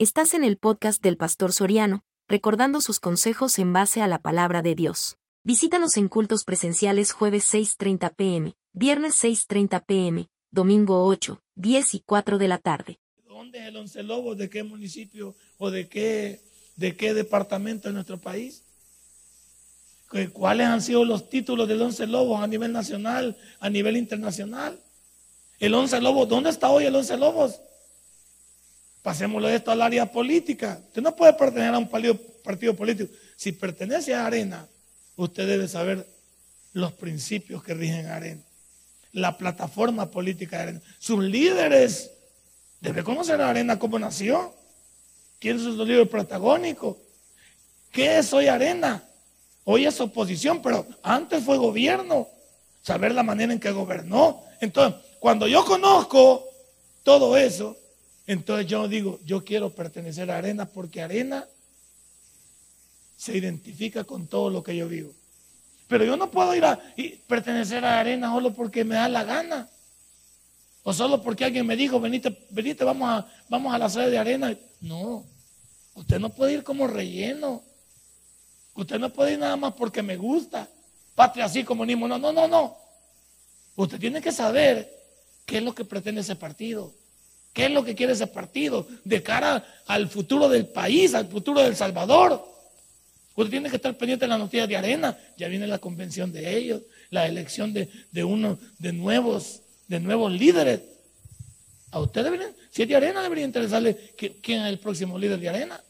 Estás en el podcast del Pastor Soriano, recordando sus consejos en base a la palabra de Dios. Visítanos en cultos presenciales jueves 6.30 pm, viernes 6.30 pm, domingo 8, 10 y 4 de la tarde. ¿Dónde es el Once Lobos? ¿De qué municipio o de qué, de qué departamento de nuestro país? ¿Cuáles han sido los títulos del Once Lobos a nivel nacional, a nivel internacional? El Once Lobos, ¿dónde está hoy el Once Lobos? Pasémoslo esto al área política. Usted no puede pertenecer a un partido, político. Si pertenece a Arena, usted debe saber los principios que rigen Arena. La plataforma política de Arena. Sus líderes. Debe conocer a Arena cómo nació. ¿Quiénes son sus líderes protagónicos? ¿Qué es hoy Arena? Hoy es oposición, pero antes fue gobierno. Saber la manera en que gobernó. Entonces, cuando yo conozco todo eso, entonces yo digo, yo quiero pertenecer a Arena porque Arena se identifica con todo lo que yo vivo. Pero yo no puedo ir a pertenecer a Arena solo porque me da la gana. O solo porque alguien me dijo, venite, venite, vamos a, vamos a la sede de Arena. No, usted no puede ir como relleno. Usted no puede ir nada más porque me gusta. Patria así, comunismo. No, no, no, no. Usted tiene que saber qué es lo que pretende ese partido. ¿Qué es lo que quiere ese partido de cara al futuro del país, al futuro del Salvador? Usted tiene que estar pendiente de la noticia de arena. Ya viene la convención de ellos, la elección de, uno de nuevos, de nuevos líderes. A usted debería, si es de arena, debería interesarle quién es el próximo líder de arena.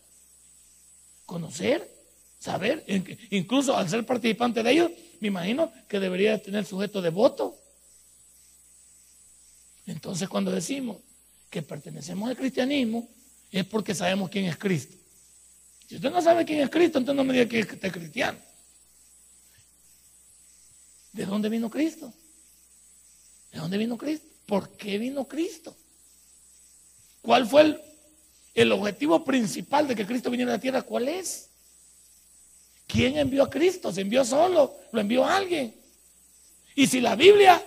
Conocer, saber, incluso al ser participante de ellos, me imagino que debería tener sujeto de voto. Entonces, cuando decimos que pertenecemos al cristianismo es porque sabemos quién es Cristo. Si usted no sabe quién es Cristo, entonces no me diga que es cristiano. ¿De dónde vino Cristo? ¿De dónde vino Cristo? ¿Por qué vino Cristo? ¿Cuál fue el, objetivo principal de que Cristo viniera a la tierra? ¿Cuál es? ¿Quién envió a Cristo? ¿Se envió solo? ¿Lo envió alguien? Y si la Biblia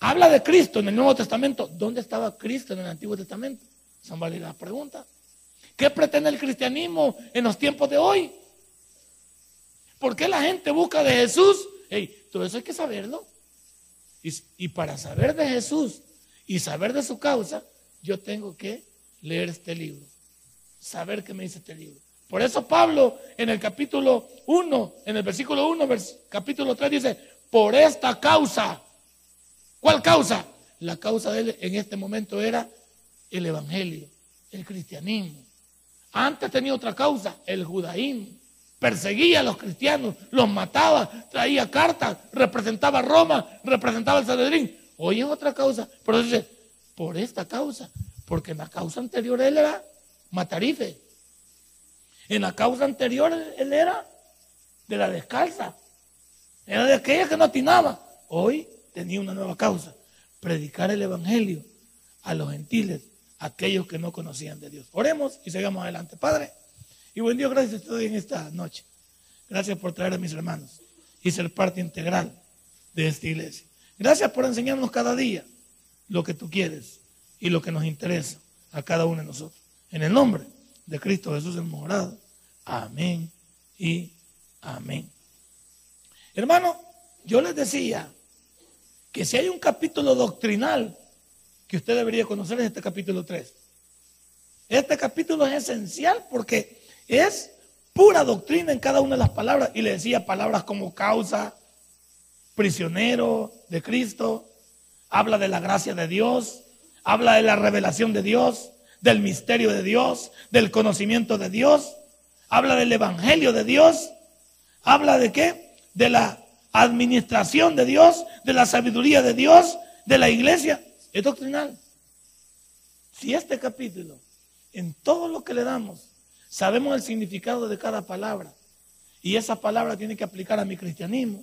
habla de Cristo en el Nuevo Testamento, ¿dónde estaba Cristo en el Antiguo Testamento? Son válidas preguntas. ¿Qué pretende el cristianismo en los tiempos de hoy? ¿Por qué la gente busca de Jesús? todo eso hay que saberlo. Y, para saber de Jesús y saber de su causa, yo tengo que leer este libro. Saber qué me dice este libro. Por eso Pablo en el capítulo 1, en el versículo 1, capítulo 3 dice, por esta causa ¿Cuál causa? La causa de él en este momento era el evangelio, el cristianismo. Antes tenía otra causa, el judaísmo. Perseguía a los cristianos, los mataba, traía cartas, representaba a Roma, representaba al Sanedrín. Hoy es otra causa. Pero dice, por esta causa, porque en la causa anterior él era matarife. En la causa anterior él era de la descalza. Era de aquella que no atinaba. Hoy tenía una nueva causa, predicar el Evangelio a los gentiles, aquellos que no conocían de Dios. Oremos y sigamos adelante. Padre, y buen Dios, gracias a todos en esta noche. Gracias por traer a mis hermanos y ser parte integral de esta iglesia. Gracias por enseñarnos cada día lo que tú quieres y lo que nos interesa a cada uno de nosotros. En el nombre de Cristo Jesús el morado. Amén y amén. Hermano, yo les decía que si hay un capítulo doctrinal que usted debería conocer es este capítulo 3. Este capítulo es esencial porque es pura doctrina en cada una de las palabras. Y le decía palabras como causa, prisionero de Cristo, habla de la gracia de Dios, habla de la revelación de Dios, del misterio de Dios, del conocimiento de Dios, habla del evangelio de Dios, habla de qué? De la administración de Dios, de la sabiduría de Dios, de la iglesia, es doctrinal. Si este capítulo, en todo lo que le damos, sabemos el significado de cada palabra, y esa palabra tiene que aplicar a mi cristianismo,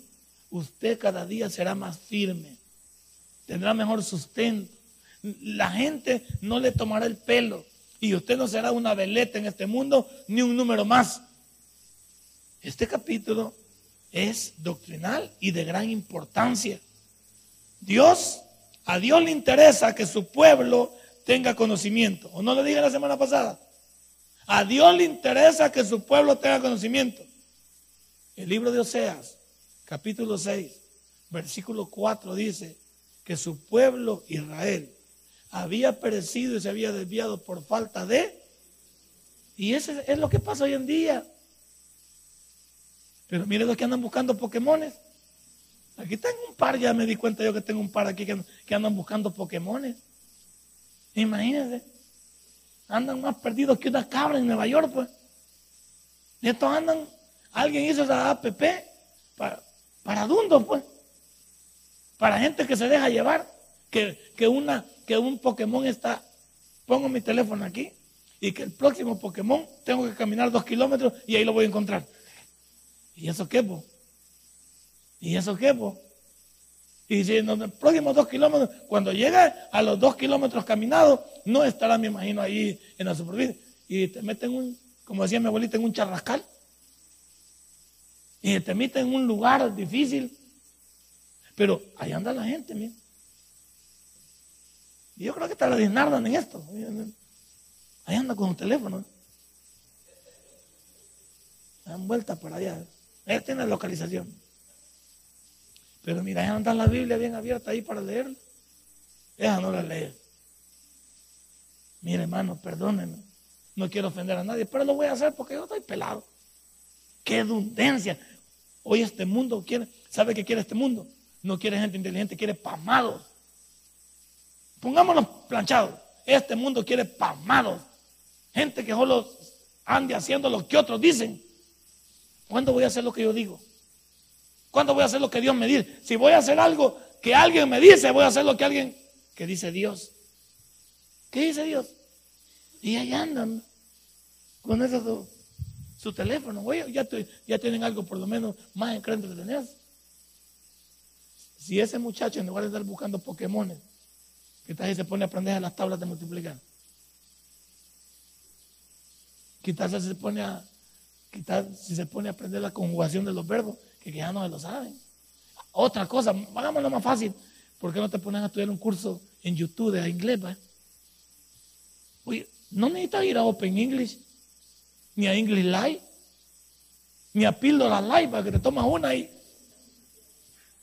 usted cada día será más firme, tendrá mejor sustento. La gente no le tomará el pelo y usted no será una veleta en este mundo ni un número más. Este capítulo es doctrinal y de gran importancia. Dios, a Dios le interesa que su pueblo tenga conocimiento. ¿O no le dije la semana pasada? A Dios le interesa que su pueblo tenga conocimiento. El libro de Oseas, capítulo 6, versículo 4 dice que su pueblo Israel había perecido y se había desviado por falta de... Y eso es lo que pasa hoy en día. Pero mire los que andan buscando Pokémones. Aquí tengo un par, ya me di cuenta yo que tengo un par aquí que, andan buscando Pokémones. Imagínense. Andan más perdidos que una cabra en Nueva York, pues. Y estos andan, alguien hizo esa app para, para pues. Para gente que se deja llevar. Que, que, una, que un Pokémon está, pongo mi teléfono aquí y que el próximo Pokémon tengo que caminar dos kilómetros y ahí lo voy a encontrar. ¿Y eso qué, pues? ¿Y eso qué, po? Y si en los próximos dos kilómetros, cuando llegue a los dos kilómetros caminados, no estará, me imagino, ahí en la superficie. Y te meten un, como decía mi abuelita, en un charrascal. Y te meten en un lugar difícil. Pero ahí anda la gente, mira. Y yo creo que está la disnardan en esto. Ahí anda con un teléfono. Dan vuelta por allá. Él tiene localización. Pero mira, ella anda la Biblia bien abierta ahí para leerla. Ella no la lee. Mire, hermano, perdónenme. No quiero ofender a nadie, pero lo voy a hacer porque yo estoy pelado. Qué dundencia. Hoy este mundo quiere, ¿sabe qué quiere este mundo? No quiere gente inteligente, quiere pamados. Pongámonos planchados. Este mundo quiere pamados. Gente que solo ande haciendo lo que otros dicen. ¿Cuándo voy a hacer lo que yo digo? ¿Cuándo voy a hacer lo que Dios me dice? Si voy a hacer algo que alguien me dice, voy a hacer lo que alguien que dice Dios. ¿Qué dice Dios? Y ahí andan con eso su, teléfono. Oye, ya, tienen algo por lo menos más en de tener. Si ese muchacho en lugar de estar buscando Pokémon, que se pone a aprender a las tablas de multiplicar. Quizás se pone a, quizás si se pone a aprender la conjugación de los verbos, que ya no lo saben. Otra cosa, hagámoslo más fácil. ¿Por qué no te ponen a estudiar un curso en YouTube de inglés? Oye, no necesitas ir a Open English, ni a English Live, ni a Píldora Live para que te tomas una ahí.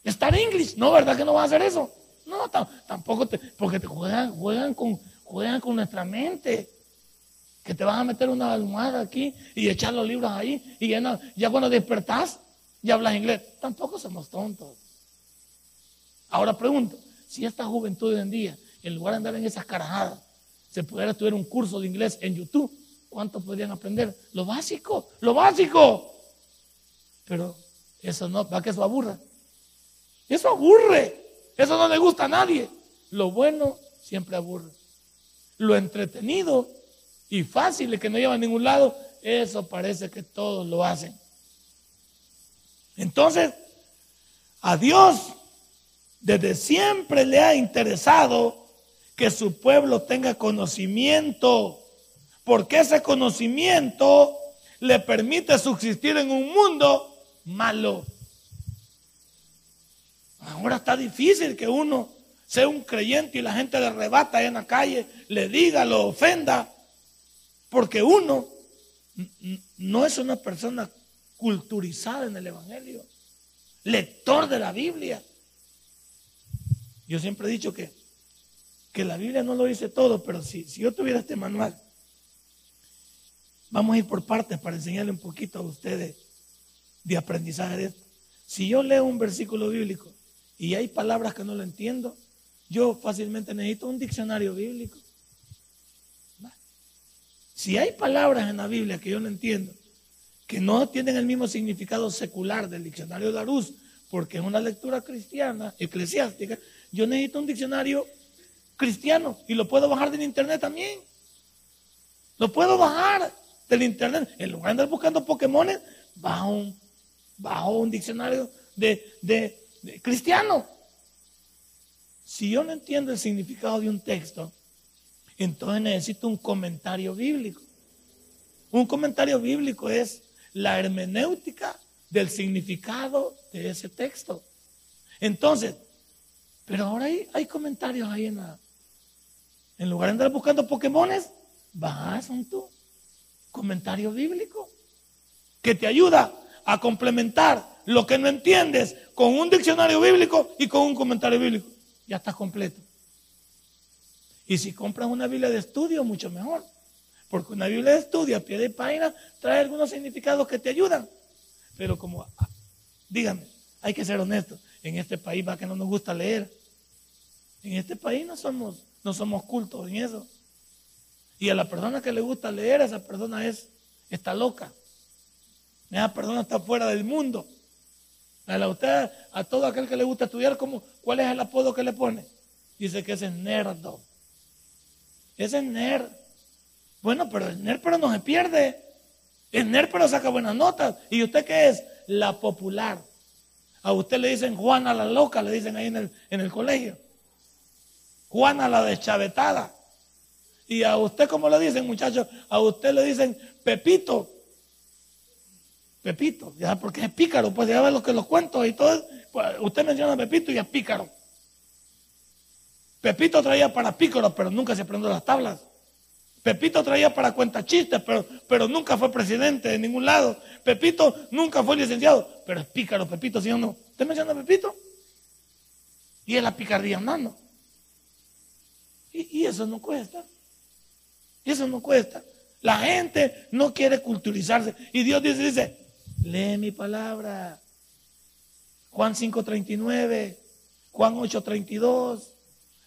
Estar English, no, ¿verdad que no vas a hacer eso? No, tampoco te, porque te juegan, juegan con, juegan con nuestra mente. Que te vas a meter una almohada aquí y echar los libros ahí y ya, ya cuando despertás y hablas inglés. Tampoco somos tontos. Ahora pregunto, si esta juventud hoy en día, en lugar de andar en esas carajadas, se pudiera estudiar un curso de inglés en YouTube, ¿cuánto podrían aprender? Lo básico, lo básico. Pero eso no, va que eso aburra. Eso aburre. Eso no le gusta a nadie. Lo bueno siempre aburre. Lo entretenido y fácil que no lleva a ningún lado, eso parece que todos lo hacen. Entonces, a Dios desde siempre le ha interesado que su pueblo tenga conocimiento, porque ese conocimiento le permite subsistir en un mundo malo. Ahora está difícil que uno sea un creyente y la gente le arrebata en la calle, le diga, lo ofenda, porque uno no es una persona culturizada en el Evangelio, lector de la Biblia. Yo siempre he dicho que, que la Biblia no lo dice todo, pero si, si yo tuviera este manual, vamos a ir por partes para enseñarle un poquito a ustedes de aprendizaje de esto. Si yo leo un versículo bíblico y hay palabras que no lo entiendo, yo fácilmente necesito un diccionario bíblico. Si hay palabras en la Biblia que yo no entiendo, que no tienen el mismo significado secular del diccionario de luz porque es una lectura cristiana, eclesiástica, yo necesito un diccionario cristiano y lo puedo bajar del internet también. Lo puedo bajar del internet. En lugar de andar buscando Pokémon, bajo un, un diccionario de, de cristiano. Si yo no entiendo el significado de un texto, entonces necesito un comentario bíblico. Un comentario bíblico es la hermenéutica del significado de ese texto. Entonces, pero ahora hay, hay comentarios ahí en la... En lugar de andar buscando Pokémones, vas tú. comentario bíblico que te ayuda a complementar lo que no entiendes con un diccionario bíblico y con un comentario bíblico. Ya está completo. Y si compras una Biblia de estudio, mucho mejor. Porque una Biblia de estudio a pie de página trae algunos significados que te ayudan. Pero como, ah, dígame, hay que ser honestos. En este país va que no nos gusta leer. En este país no somos, no somos cultos en eso. Y a la persona que le gusta leer, esa persona es, está loca. Esa persona está fuera del mundo. A usted, a todo aquel que le gusta estudiar, ¿cuál es el apodo que le pone? Dice que es nerdo. Ese es nerd. Bueno, pero el nerd pero no se pierde. El nerd pero saca buenas notas. ¿Y usted qué es? La popular. A usted le dicen Juana la loca, le dicen ahí en el, en el colegio. Juana la deschavetada. Y a usted, como le dicen, muchachos, a usted le dicen Pepito. Pepito, ya porque es pícaro, pues ya ve lo que los cuento y todo. Pues, usted menciona a Pepito y es pícaro. Pepito traía para pícaros, pero nunca se aprendió las tablas. Pepito traía para cuenta chistes, pero, pero nunca fue presidente de ningún lado. Pepito nunca fue licenciado, pero es pícaro, Pepito, ¿sí o no? ¿Usted menciona a Pepito? Y es la picardía andando. Y, y eso no cuesta. Y eso no cuesta. La gente no quiere culturizarse. Y Dios dice, dice, lee mi palabra. Juan 5.39, Juan 8.32,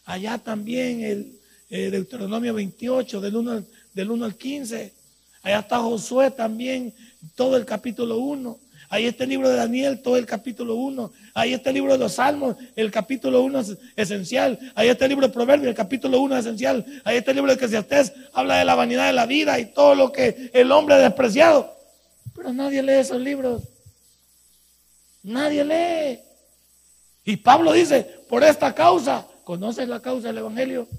allá también el eh, Deuteronomio 28, del 1, al, del 1 al 15. Allá está Josué también, todo el capítulo 1. Ahí está el libro de Daniel, todo el capítulo 1. Ahí está el libro de los Salmos, el capítulo 1 es esencial. Ahí está el libro de Proverbios, el capítulo 1 es esencial. Ahí está el libro de Eclesiastés, habla de la vanidad de la vida y todo lo que el hombre ha despreciado. Pero nadie lee esos libros. Nadie lee. Y Pablo dice, por esta causa, ¿conoces la causa del Evangelio?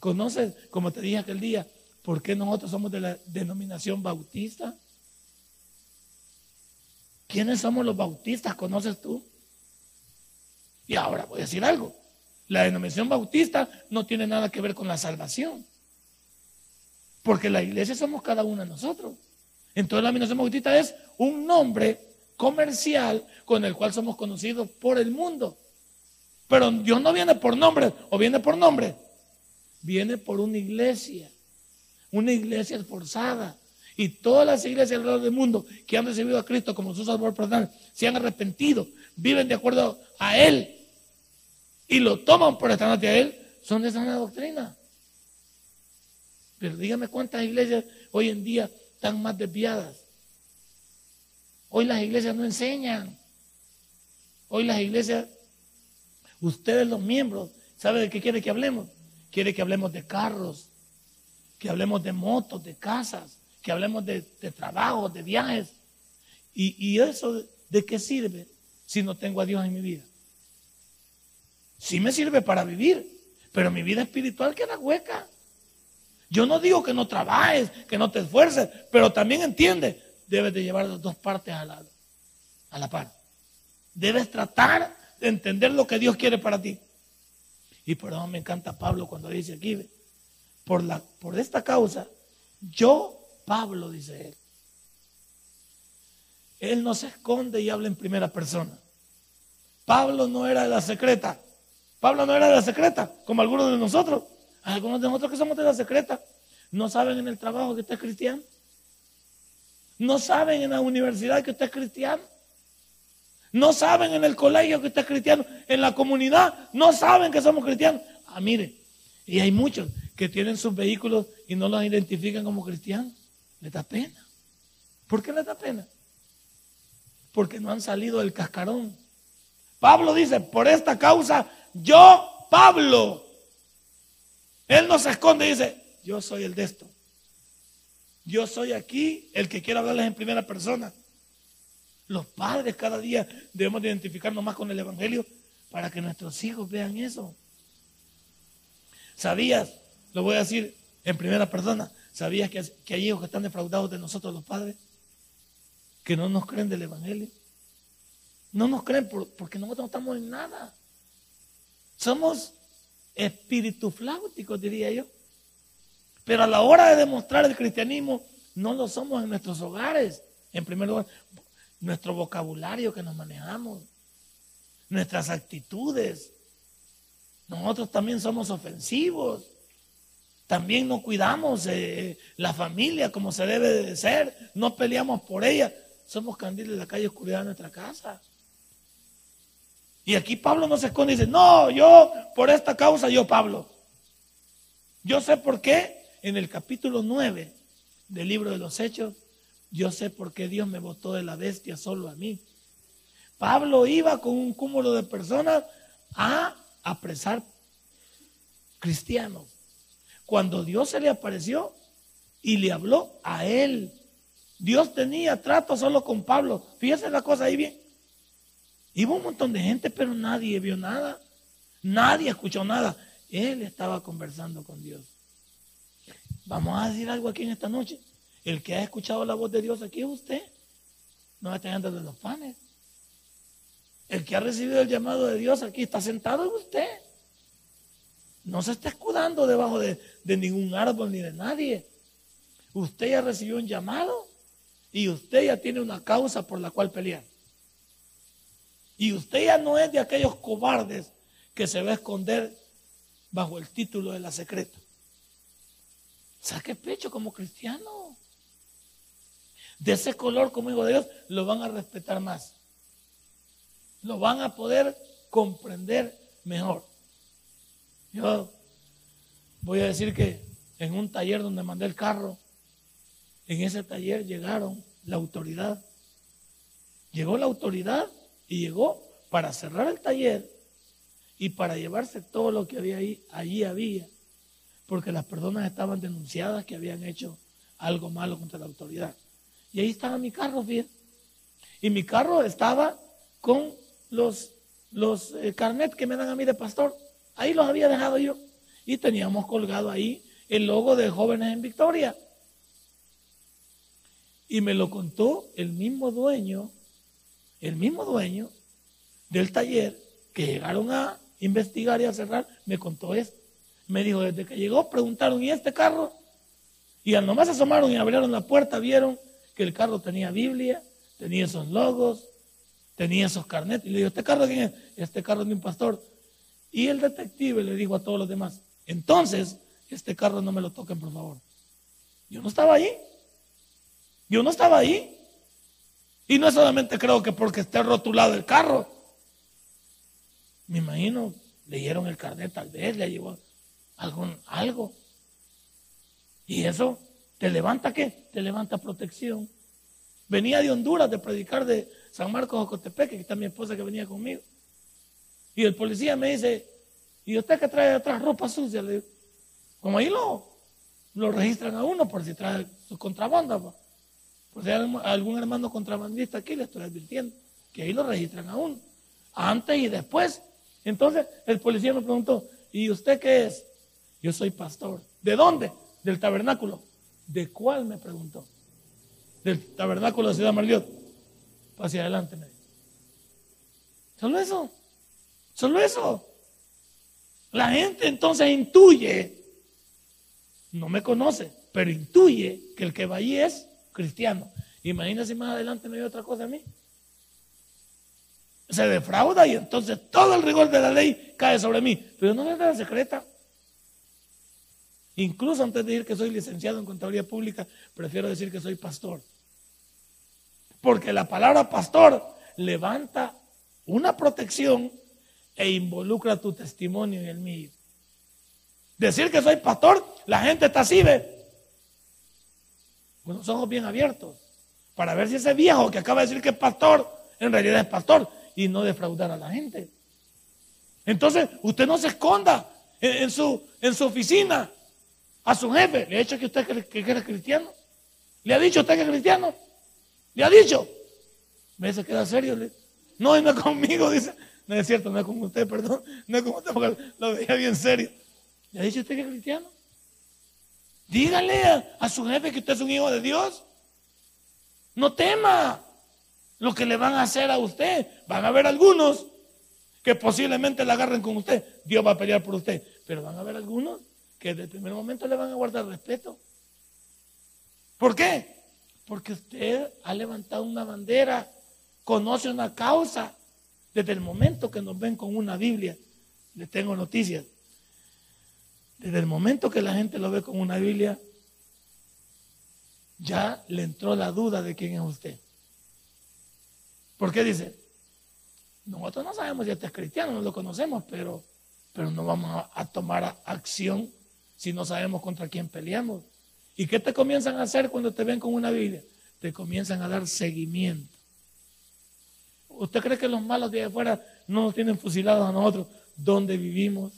¿Conoces, como te dije aquel día, por qué nosotros somos de la denominación bautista? ¿Quiénes somos los bautistas? ¿Conoces tú? Y ahora voy a decir algo. La denominación bautista no tiene nada que ver con la salvación. Porque la iglesia somos cada uno de nosotros. Entonces la denominación bautista es un nombre comercial con el cual somos conocidos por el mundo. Pero Dios no viene por nombre, o viene por nombre. Viene por una iglesia. Una iglesia esforzada. Y todas las iglesias alrededor del mundo que han recibido a Cristo como su Salvador personal se han arrepentido, viven de acuerdo a Él y lo toman por estar a Él, son de sana doctrina. Pero dígame cuántas iglesias hoy en día están más desviadas. Hoy las iglesias no enseñan. Hoy las iglesias, ustedes los miembros, ¿saben de qué quiere que hablemos? Quiere que hablemos de carros, que hablemos de motos, de casas, que hablemos de, trabajo, de viajes. Y, y eso, ¿de qué sirve si no tengo a Dios en mi vida? Sí me sirve para vivir, pero mi vida espiritual queda hueca. Yo no digo que no trabajes, que no te esfuerces, pero también entiende, debes de llevar las dos partes a la, a la par. Debes tratar de entender lo que Dios quiere para ti. Y por eso me encanta Pablo cuando dice aquí, por, la, por esta causa, yo Pablo, dice él. Él no se esconde y habla en primera persona. Pablo no era de la secreta. Pablo no era de la secreta, como algunos de nosotros. Algunos de nosotros que somos de la secreta. No saben en el trabajo que usted es cristiano. No saben en la universidad que usted es cristiano. No saben en el colegio que usted es cristiano. En la comunidad no saben que somos cristianos. Ah, mire, y hay muchos que tienen sus vehículos y no los identifican como cristianos. Le da pena. ¿Por qué le da pena? Porque no han salido del cascarón. Pablo dice, por esta causa, yo, Pablo, él no se esconde y dice, yo soy el de esto. Yo soy aquí el que quiere hablarles en primera persona. Los padres cada día debemos identificarnos más con el Evangelio para que nuestros hijos vean eso. ¿Sabías? Lo voy a decir en primera persona. ¿Sabías que, hay hijos que están defraudados de nosotros los padres? Que no nos creen del Evangelio. No nos creen porque nosotros no estamos en nada. Somos espíritu flauticos, diría yo. Pero a la hora de demostrar el cristianismo, no lo somos en nuestros hogares. En primer lugar, nuestro vocabulario que nos manejamos, nuestras actitudes. Nosotros también somos ofensivos. También no cuidamos eh, la familia como se debe de ser. No peleamos por ella. Somos candiles de la calle oscuridad de nuestra casa. Y aquí Pablo no se esconde y dice, no, yo por esta causa, yo Pablo. Yo sé por qué en el capítulo 9 del libro de los Hechos, yo sé por qué Dios me votó de la bestia solo a mí. Pablo iba con un cúmulo de personas a apresar cristianos. Cuando Dios se le apareció y le habló a él, Dios tenía trato solo con Pablo. Fíjese la cosa ahí bien. Iba un montón de gente, pero nadie vio nada. Nadie escuchó nada. Él estaba conversando con Dios. Vamos a decir algo aquí en esta noche. El que ha escuchado la voz de Dios aquí es usted. No está de los panes. El que ha recibido el llamado de Dios aquí está sentado en usted. No se está escudando debajo de, de ningún árbol ni de nadie. Usted ya recibió un llamado y usted ya tiene una causa por la cual pelear. Y usted ya no es de aquellos cobardes que se va a esconder bajo el título de la secreta. Saque pecho como cristiano. De ese color como hijo de Dios lo van a respetar más. Lo van a poder comprender mejor. Yo voy a decir que en un taller donde mandé el carro, en ese taller llegaron la autoridad. Llegó la autoridad y llegó para cerrar el taller y para llevarse todo lo que había ahí, allí había, porque las personas estaban denunciadas que habían hecho algo malo contra la autoridad. Y ahí estaba mi carro, bien. Y mi carro estaba con los, los eh, carnet que me dan a mí de pastor. Ahí los había dejado yo. Y teníamos colgado ahí el logo de Jóvenes en Victoria. Y me lo contó el mismo dueño el mismo dueño del taller que llegaron a investigar y a cerrar, me contó esto. Me dijo, desde que llegó, preguntaron, ¿y este carro? Y al nomás asomaron y abrieron la puerta, vieron que el carro tenía Biblia, tenía esos logos, tenía esos carnetes. Y le dijo, ¿este carro quién es? Este carro es de un pastor. Y el detective le dijo a todos los demás, entonces, este carro no me lo toquen, por favor. Yo no estaba ahí. Yo no estaba ahí. Y no solamente creo que porque esté rotulado el carro. Me imagino, leyeron el carnet tal vez, le llevó algún, algo. Y eso te levanta qué? Te levanta protección. Venía de Honduras de predicar de San Marcos Ocotepec, que está mi esposa que venía conmigo. Y el policía me dice, ¿y usted que trae atrás ropa sucia? Le como ahí lo, lo registran a uno por si trae su contrabanda. Pues hay algún hermano contrabandista aquí, le estoy advirtiendo, que ahí lo registran aún, antes y después. Entonces el policía me preguntó, ¿y usted qué es? Yo soy pastor. ¿De dónde? Del tabernáculo. ¿De cuál? Me preguntó. Del tabernáculo de Ciudad Marliot. Hacia adelante, me dijo. Solo eso. Solo eso. La gente entonces intuye, no me conoce, pero intuye que el que va allí es cristiano. Imagínense más adelante me dio otra cosa a mí. Se defrauda y entonces todo el rigor de la ley cae sobre mí. Pero no es nada secreta. Incluso antes de decir que soy licenciado en contabilidad pública, prefiero decir que soy pastor. Porque la palabra pastor levanta una protección e involucra tu testimonio y el mío. Decir que soy pastor, la gente está así, ve con los ojos bien abiertos, para ver si ese viejo que acaba de decir que es pastor, en realidad es pastor, y no defraudar a la gente. Entonces, usted no se esconda en, su, en su oficina a su jefe. ¿Le ha dicho que usted que, es cristiano? ¿Le ha dicho usted que es cristiano? ¿Le ha dicho? Me se queda serio. no, no es conmigo, dice. No es cierto, no es con usted, perdón. No es con usted porque lo veía bien serio. ¿Le ha dicho usted que es cristiano? Dígale a, su jefe que usted es un hijo de Dios. No tema lo que le van a hacer a usted. Van a haber algunos que posiblemente la agarren con usted. Dios va a pelear por usted. Pero van a haber algunos que desde el primer momento le van a guardar respeto. ¿Por qué? Porque usted ha levantado una bandera, conoce una causa. Desde el momento que nos ven con una Biblia, les tengo noticias. Desde el momento que la gente lo ve con una Biblia, ya le entró la duda de quién es usted. ¿Por qué dice? Nosotros no sabemos si este es cristiano, no lo conocemos, pero, pero no vamos a tomar acción si no sabemos contra quién peleamos. ¿Y qué te comienzan a hacer cuando te ven con una Biblia? Te comienzan a dar seguimiento. ¿Usted cree que los malos de afuera no nos tienen fusilados a nosotros? ¿Dónde vivimos?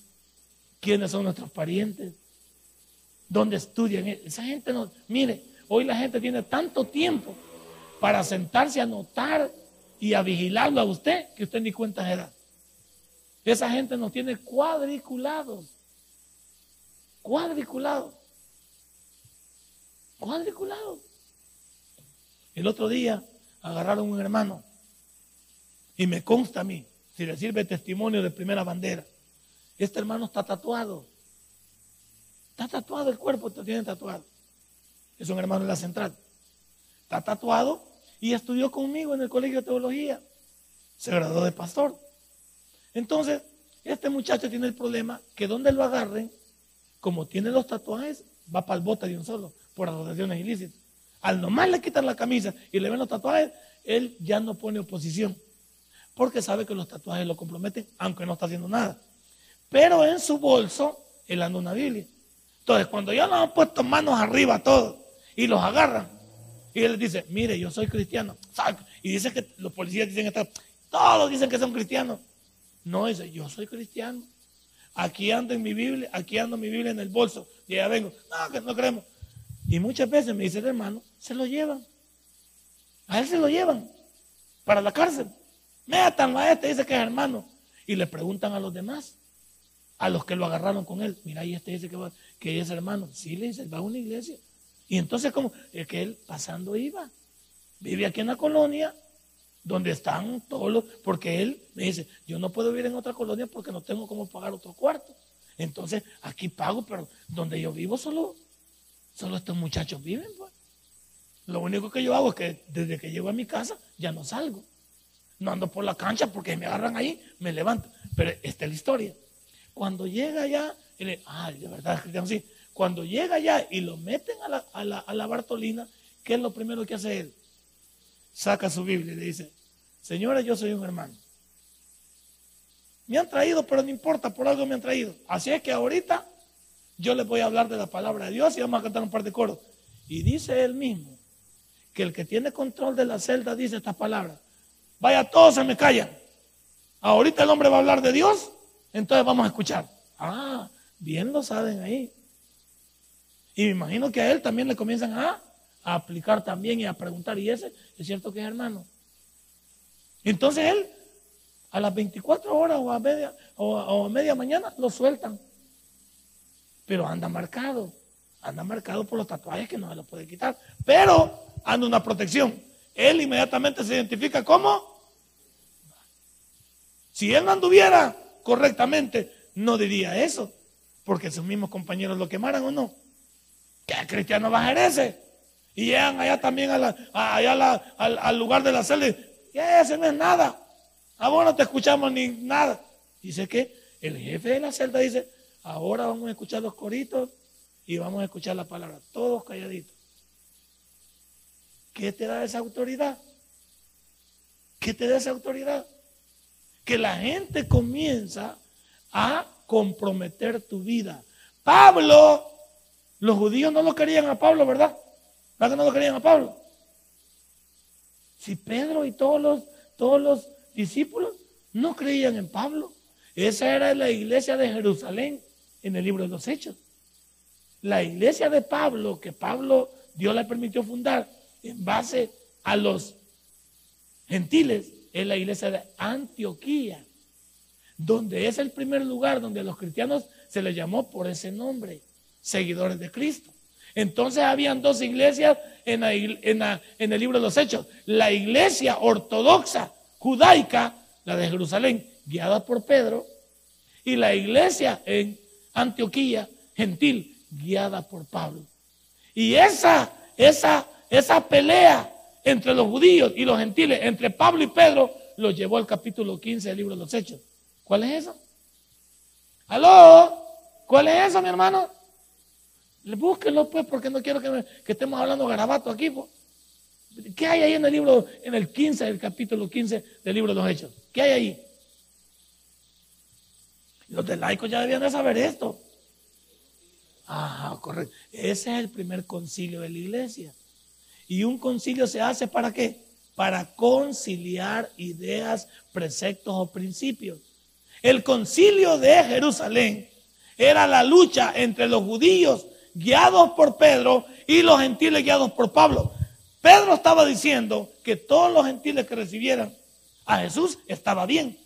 ¿Quiénes son nuestros parientes? ¿Dónde estudian? Esa gente no. Mire, hoy la gente tiene tanto tiempo para sentarse a notar y a vigilarlo a usted que usted ni cuenta edad. Esa gente nos tiene cuadriculados. Cuadriculados. Cuadriculados. El otro día agarraron un hermano y me consta a mí, si le sirve testimonio de primera bandera, este hermano está tatuado. Está tatuado el cuerpo, lo tiene tatuado. Es un hermano de la central. Está tatuado y estudió conmigo en el colegio de teología. Se graduó de pastor. Entonces, este muchacho tiene el problema que donde lo agarren, como tiene los tatuajes, va para el bote de un solo, por asociaciones ilícitas. Al nomás le quitan la camisa y le ven los tatuajes, él ya no pone oposición porque sabe que los tatuajes lo comprometen, aunque no está haciendo nada. Pero en su bolso, él anda una Biblia. Entonces, cuando ya nos han puesto manos arriba todos y los agarran, y él les dice, mire, yo soy cristiano. Y dice que los policías dicen, todos dicen que son cristianos. No, dice, yo soy cristiano. Aquí ando en mi Biblia, aquí ando mi Biblia en el bolso. Y ya vengo. No, que no creemos. Y muchas veces me dice el hermano, se lo llevan. A él se lo llevan para la cárcel. Métanlo a este, dice que es hermano. Y le preguntan a los demás, a los que lo agarraron con él. Mira, y este dice que, que es hermano. Sí, le dice, va a una iglesia. Y entonces, como es que él pasando iba. Vive aquí en la colonia, donde están todos los. Porque él me dice, yo no puedo vivir en otra colonia porque no tengo cómo pagar otro cuarto. Entonces, aquí pago, pero donde yo vivo solo, solo estos muchachos viven. Pues. Lo único que yo hago es que desde que llego a mi casa ya no salgo. No ando por la cancha porque me agarran ahí, me levanto. Pero esta es la historia. Cuando llega allá, y le, ay, de verdad, cristiano, sí. Cuando llega allá y lo meten a la, a, la, a la Bartolina, ¿qué es lo primero que hace él? Saca su Biblia y le dice, señora, yo soy un hermano. Me han traído, pero no importa, por algo me han traído. Así es que ahorita yo les voy a hablar de la palabra de Dios y vamos a cantar un par de coros. Y dice él mismo que el que tiene control de la celda dice estas palabras. Vaya, todos se me callan. Ahorita el hombre va a hablar de Dios, entonces vamos a escuchar. Ah, bien lo saben ahí. Y me imagino que a él también le comienzan a, aplicar también y a preguntar, ¿y ese es cierto que es hermano? Entonces él, a las 24 horas o a media, o a media mañana, lo sueltan. Pero anda marcado, anda marcado por los tatuajes que no se lo puede quitar. Pero anda una protección él inmediatamente se identifica como. Si él no anduviera correctamente, no diría eso, porque sus mismos compañeros lo quemaran o no. ¿Qué cristiano va a ese? Y llegan allá también allá al, lugar de la celda y ese no es nada. A vos no te escuchamos ni nada. Dice que el jefe de la celda dice, ahora vamos a escuchar los coritos y vamos a escuchar la palabra, todos calladitos. ¿Qué te da esa autoridad? ¿Qué te da esa autoridad? Que la gente comienza a comprometer tu vida. Pablo, los judíos no lo querían a Pablo, ¿verdad? ¿Verdad que no lo querían a Pablo? Si Pedro y todos los, todos los discípulos no creían en Pablo. Esa era la iglesia de Jerusalén en el libro de los Hechos. La iglesia de Pablo, que Pablo Dios le permitió fundar, en base a los gentiles es la iglesia de Antioquía, donde es el primer lugar donde a los cristianos se les llamó por ese nombre, seguidores de Cristo. Entonces habían dos iglesias en, el libro de los Hechos. La iglesia ortodoxa judaica, la de Jerusalén, guiada por Pedro, y la iglesia en Antioquía, gentil guiada por Pablo. Y esa, esa, esa pelea entre los judíos y los gentiles, entre Pablo y Pedro, lo llevó al capítulo 15 del libro de los Hechos. ¿Cuál es eso? ¿Aló? ¿Cuál es eso, mi hermano? Búsquenlo, pues, porque no quiero que, estemos hablando garabato aquí. Pues. ¿Qué hay ahí en el libro, en el 15, el capítulo 15 del libro de los Hechos? ¿Qué hay ahí? Los de laicos ya debían de saber esto. Ah, correcto. Ese es el primer concilio de la iglesia. Y un concilio se hace para qué? Para conciliar ideas, preceptos o principios. El concilio de Jerusalén era la lucha entre los judíos guiados por Pedro y los gentiles guiados por Pablo. Pedro estaba diciendo que todos los gentiles que recibieran a Jesús estaba bien,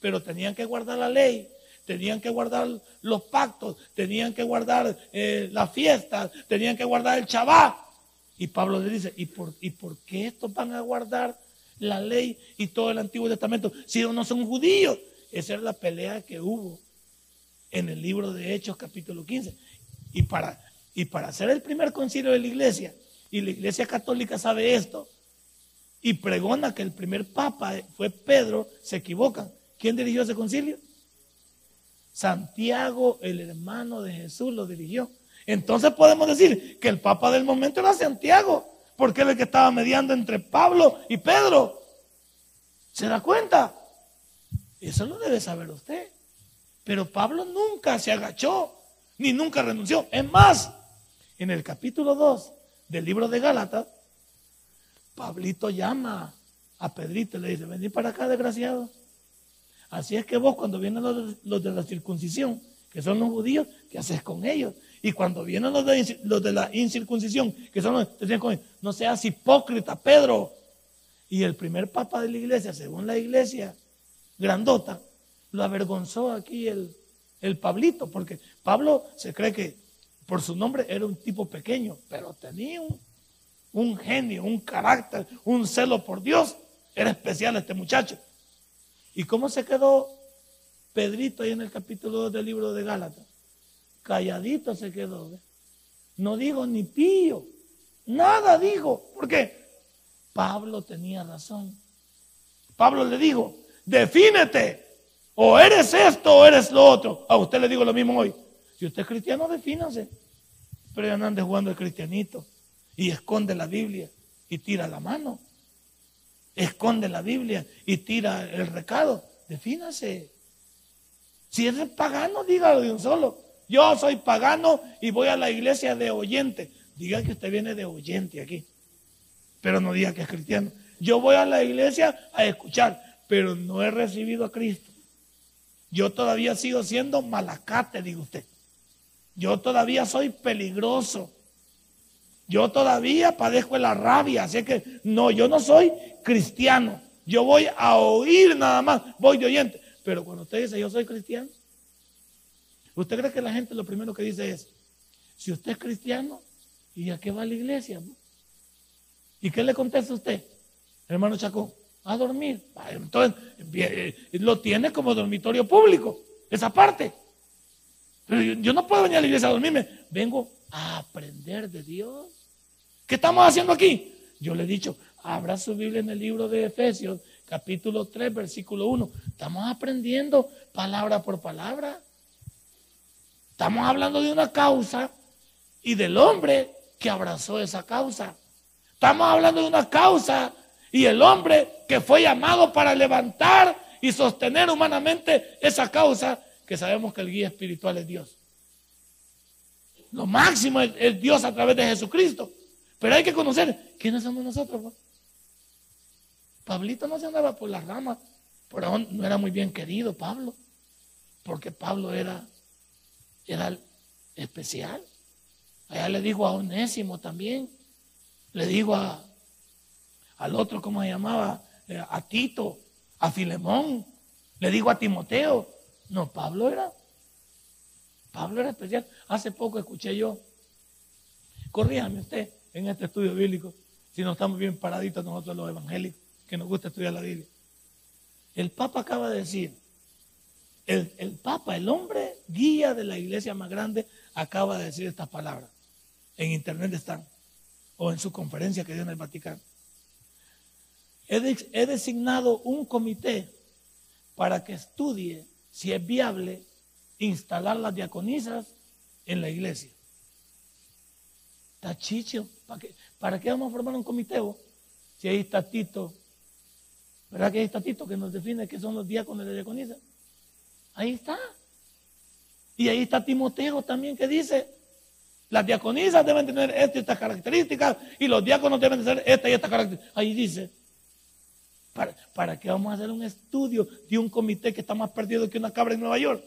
pero tenían que guardar la ley, tenían que guardar los pactos, tenían que guardar eh, las fiestas, tenían que guardar el chabá. Y Pablo le dice, ¿y por, ¿y por qué estos van a guardar la ley y todo el Antiguo Testamento si no son judíos? Esa era la pelea que hubo en el libro de Hechos capítulo 15. Y para, y para hacer el primer concilio de la iglesia, y la iglesia católica sabe esto, y pregona que el primer papa fue Pedro, se equivocan. ¿Quién dirigió ese concilio? Santiago, el hermano de Jesús, lo dirigió. Entonces podemos decir que el Papa del momento era Santiago, porque era el que estaba mediando entre Pablo y Pedro. ¿Se da cuenta? Eso lo debe saber usted. Pero Pablo nunca se agachó, ni nunca renunció. Es más, en el capítulo 2 del libro de Gálatas, Pablito llama a Pedrito y le dice, vení para acá, desgraciado. Así es que vos cuando vienen los de la circuncisión, que son los judíos, ¿qué haces con ellos? Y cuando vienen los de, la incircuncisión, que son los que no seas hipócrita, Pedro. Y el primer papa de la iglesia, según la iglesia grandota, lo avergonzó aquí el, el Pablito, porque Pablo se cree que por su nombre era un tipo pequeño, pero tenía un, genio, un carácter, un celo por Dios. Era especial este muchacho. ¿Y cómo se quedó Pedrito ahí en el capítulo 2 del libro de Gálatas? calladito se quedó. No dijo ni pío, nada dijo. ¿Por qué? Pablo tenía razón. Pablo le dijo, defínete, o eres esto o eres lo otro. A usted le digo lo mismo hoy. Si usted es cristiano, defínase. Pero ya jugando el cristianito y esconde la Biblia y tira la mano. Esconde la Biblia y tira el recado. Defínase. Si eres pagano, dígalo de un solo. Yo soy pagano y voy a la iglesia de oyente. Diga que usted viene de oyente aquí, pero no diga que es cristiano. Yo voy a la iglesia a escuchar, pero no he recibido a Cristo. Yo todavía sigo siendo malacate, diga usted. Yo todavía soy peligroso. Yo todavía padezco la rabia. Así que no, yo no soy cristiano. Yo voy a oír nada más, voy de oyente. Pero cuando usted dice yo soy cristiano, ¿Usted cree que la gente lo primero que dice es, si usted es cristiano, ¿y a qué va la iglesia? ¿Y qué le contesta usted, hermano Chacón? A dormir. Entonces, eh, lo tiene como dormitorio público, esa parte. Pero yo, no puedo venir a la iglesia a dormirme, vengo a aprender de Dios. ¿Qué estamos haciendo aquí? Yo le he dicho, abra su Biblia en el libro de Efesios, capítulo 3, versículo 1. Estamos aprendiendo palabra por palabra. Estamos hablando de una causa y del hombre que abrazó esa causa. Estamos hablando de una causa y el hombre que fue llamado para levantar y sostener humanamente esa causa, que sabemos que el guía espiritual es Dios. Lo máximo es, Dios a través de Jesucristo. Pero hay que conocer quiénes somos nosotros. Pablito no se andaba por las ramas, pero no era muy bien querido Pablo, porque Pablo era era especial. Allá le digo a Onésimo también. Le digo al otro, ¿cómo se llamaba? Eh, a Tito, a Filemón. Le digo a Timoteo. No, Pablo era. Pablo era especial. Hace poco escuché yo. Corríjame usted en este estudio bíblico. Si no estamos bien paraditos nosotros los evangélicos, que nos gusta estudiar la Biblia. El Papa acaba de decir El, el Papa, el hombre guía de la iglesia más grande, acaba de decir estas palabras. En internet están, o en su conferencia que dio en el Vaticano. He, designado un comité para que estudie si es viable instalar las diaconisas en la iglesia. Está chicho. ¿Para qué, ¿Para qué vamos a formar un comité? Si ahí está Tito. ¿Verdad que ahí está Tito que nos define qué son los diáconos de la diaconisa? Ahí está. Y ahí está Timoteo también que dice, las diaconisas deben tener esta y estas características y los diáconos deben tener esta y esta característica. Ahí dice, ¿Para, ¿Para qué vamos a hacer un estudio de un comité que está más perdido que una cabra en Nueva York?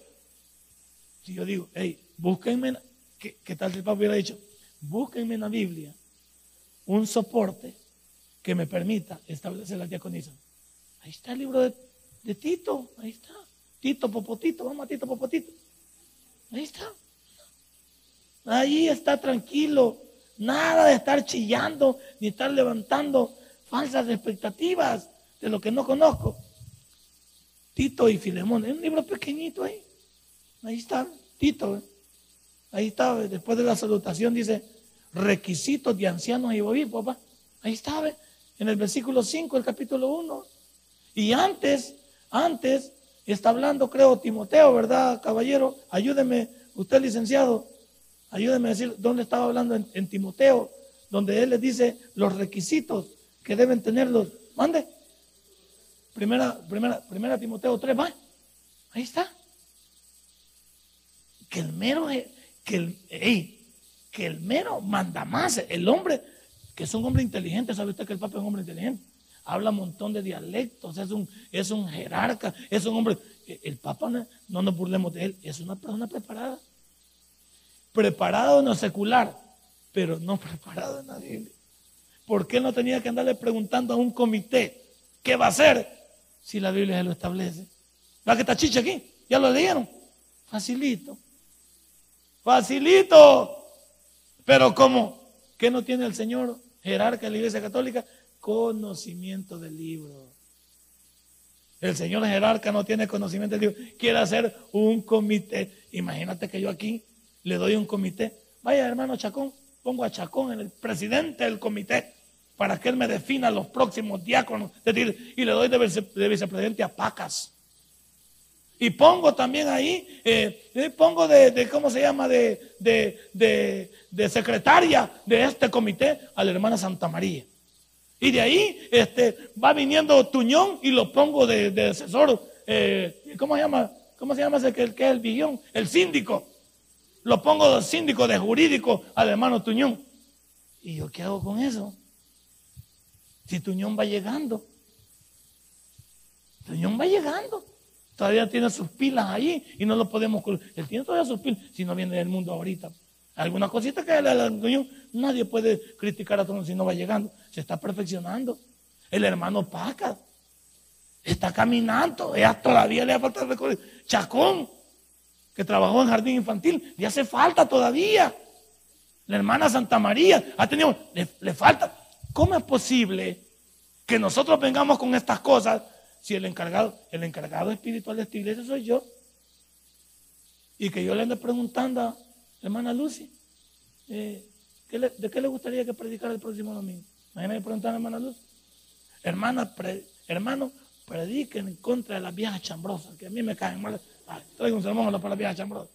Si yo digo, hey, búsquenme, ¿qué, tal si el Papa hubiera dicho? Búsquenme en la Biblia un soporte que me permita establecer la diaconisa. Ahí está el libro de, de Tito, ahí está. Tito Popotito, vamos a Tito Popotito. Ahí está. Ahí está tranquilo. Nada de estar chillando ni estar levantando falsas expectativas de lo que no conozco. Tito y Filemón, es un libro pequeñito ahí. Ahí está, Tito. ¿eh? Ahí está, después de la salutación dice, requisitos de ancianos y obispos. Ahí está, en el versículo 5, el capítulo 1. Y antes, antes, está hablando, creo, Timoteo, ¿verdad, caballero? Ayúdeme, usted licenciado, ayúdeme a decir dónde estaba hablando en, en Timoteo, donde él les dice los requisitos que deben tener los. Mande. Primera, primera, primera Timoteo 3, va. Ahí está. Que el mero, que el, que el mero manda más. El hombre, que es un hombre inteligente, ¿sabe usted que el Papa es un hombre inteligente? Habla un montón de dialectos, es un, es un jerarca, es un hombre. El Papa, no, no nos burlemos de él, es una persona preparada. Preparado en lo secular, pero no preparado en la Biblia. ¿Por qué no tenía que andarle preguntando a un comité qué va a hacer si la Biblia se lo establece. ¿Va que está chicha aquí? ¿Ya lo leyeron? Facilito. Facilito. Pero ¿cómo? ¿Qué no tiene el Señor, jerarca de la Iglesia Católica? Conocimiento del libro. El Señor jerarca no tiene conocimiento del libro. Quiere hacer un comité. Imagínate que yo aquí le doy un comité. Vaya, hermano Chacón, pongo a Chacón en el presidente del comité para que él me defina los próximos diáconos. y le doy de, vicepresidente a Pacas. Y pongo también ahí, eh, eh, pongo de, ¿cómo se llama? De, de, secretaria de este comité a la hermana Santa María. Y de ahí este, va viniendo Tuñón y lo pongo de, asesor. Eh, ¿Cómo se llama? ¿Cómo se llama ese que, que es el billón? El síndico. Lo pongo de síndico, de jurídico al hermano Tuñón. ¿Y yo qué hago con eso? Si Tuñón va llegando. Tuñón va llegando. Todavía tiene sus pilas ahí y no lo podemos. Él tiene todavía sus pilas si no viene del mundo ahorita. Alguna cosita que le Tuñón, nadie puede criticar a Tuñón si no va llegando. Se está perfeccionando. El hermano Paca está caminando. Ella todavía le falta recorrer. Chacón, que trabajó en jardín infantil, le hace falta todavía. La hermana Santa María ha tenido, le falta. ¿Cómo es posible que nosotros vengamos con estas cosas si el encargado, el encargado espiritual de esta iglesia soy yo? Y que yo le ande preguntando a hermana Lucy, eh, ¿de qué le gustaría que predicara el próximo domingo? Imagínate preguntar a hermana Lucy. Hermana, hermano, prediquen en contra de las viejas chambrosas, que a mí me caen mal. traigo un sermón para las viejas chambrosas.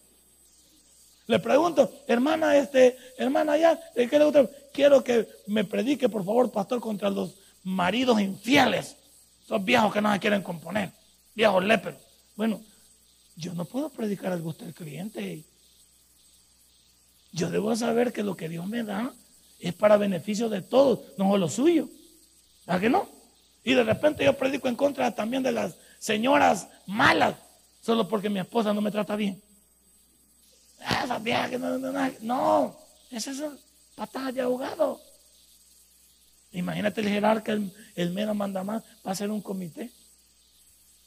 Le pregunto, hermana, este, hermana ya, ¿de qué le gusta? Quiero que me predique, por favor, pastor, contra los maridos infieles. Esos viejos que no se quieren componer, viejos léperos. Bueno, yo no puedo predicar al gusto del cliente. Yo debo saber que lo que Dios me da es para beneficio de todos, no es lo suyo. ¿A que no? Y de repente yo predico en contra también de las señoras malas, solo porque mi esposa no me trata bien. Esa vieja que no, no, no, no, esas son patadas de ahogado. Imagínate el jerarca, el, el mero manda más, va a ser un comité.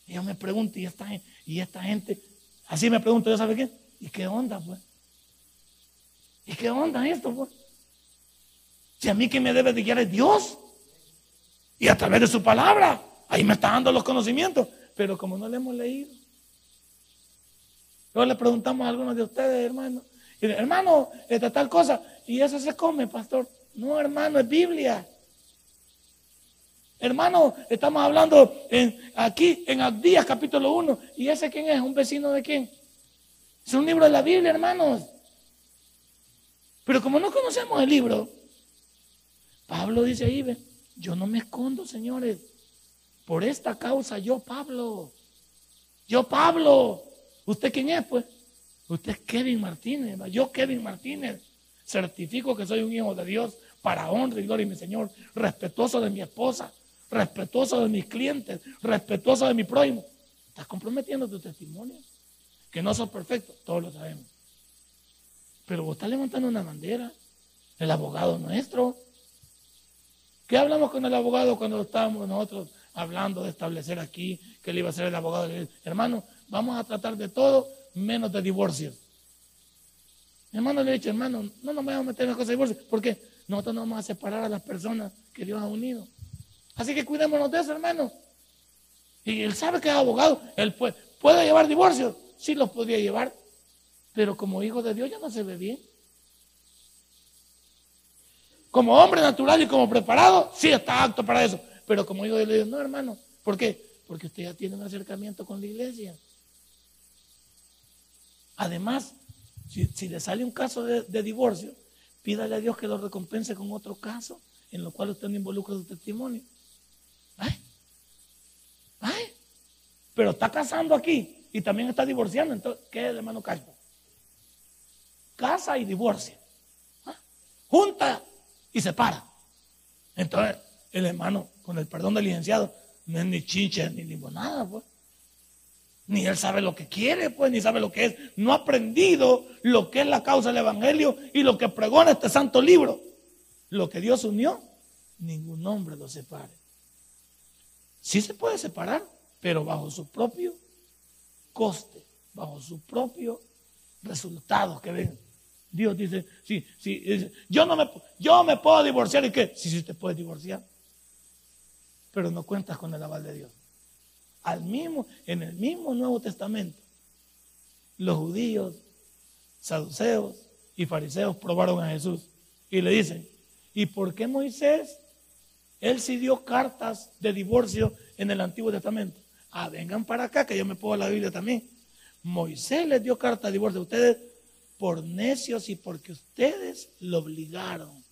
Y yo me pregunto, ¿y esta, y esta gente? Así me pregunto, ¿ya sabe qué? ¿Y qué onda, pues? ¿Y qué onda esto, pues? Si a mí que me debe de guiar es Dios. Y a través de su palabra, ahí me está dando los conocimientos. Pero como no le hemos leído, Luego le preguntamos a algunos de ustedes, hermano, hermano, esta tal cosa, y eso se come, pastor. No, hermano, es Biblia. Hermano, estamos hablando en, aquí en Abdías capítulo 1. ¿Y ese quién es? ¿Un vecino de quién? Es un libro de la Biblia, hermanos. Pero como no conocemos el libro, Pablo dice ahí, yo no me escondo, señores. Por esta causa yo, Pablo. Yo, Pablo. ¿Usted quién es, pues? Usted es Kevin Martínez. Yo, Kevin Martínez, certifico que soy un hijo de Dios para honra y gloria de mi Señor. Respetuoso de mi esposa, respetuoso de mis clientes, respetuoso de mi prójimo. Estás comprometiendo tu testimonio. Que no sos perfecto, todos lo sabemos. Pero vos estás levantando una bandera. El abogado nuestro. ¿Qué hablamos con el abogado cuando estábamos nosotros hablando de establecer aquí que él iba a ser el abogado? Hermano, vamos a tratar de todo menos de divorcio. Mi hermano le ha dicho, hermano, no nos vamos a meter en las cosas de divorcio, porque nosotros no vamos a separar a las personas que Dios ha unido. Así que cuidémonos de eso, hermano. Y él sabe que es abogado, él puede, puede llevar divorcio, sí los podría llevar, pero como hijo de Dios ya no se ve bien. Como hombre natural y como preparado, sí está apto para eso. Pero como hijo de Dios, no, hermano. ¿Por qué? Porque usted ya tiene un acercamiento con la iglesia. Además, si, le sale un caso de, divorcio, pídale a Dios que lo recompense con otro caso en lo cual usted no involucra su testimonio. Ay, pero está casando aquí y también está divorciando. Entonces, ¿qué es el hermano Calvo? Casa y divorcio. ¿Ah? Junta y se para. Entonces, el hermano, con el perdón del licenciado, no es ni chinche ni limonada, pues. Ni él sabe lo que quiere, pues, ni sabe lo que es. No ha aprendido lo que es la causa del Evangelio y lo que pregona este santo libro. Lo que Dios unió, ningún hombre lo separe. Sí se puede separar, pero bajo su propio coste, bajo su propio resultado que ven. Dios dice, sí, sí, yo no me, yo me puedo divorciar y qué, sí, sí te puedes divorciar, pero no cuentas con el aval de Dios. Al mismo, en el mismo Nuevo Testamento, los judíos, saduceos y fariseos probaron a Jesús y le dicen, ¿y por qué Moisés? Él sí dio cartas de divorcio en el Antiguo Testamento. Ah, vengan para acá que yo me puedo la Biblia también. Moisés les dio carta de divorcio. Ustedes por necios y porque ustedes lo obligaron.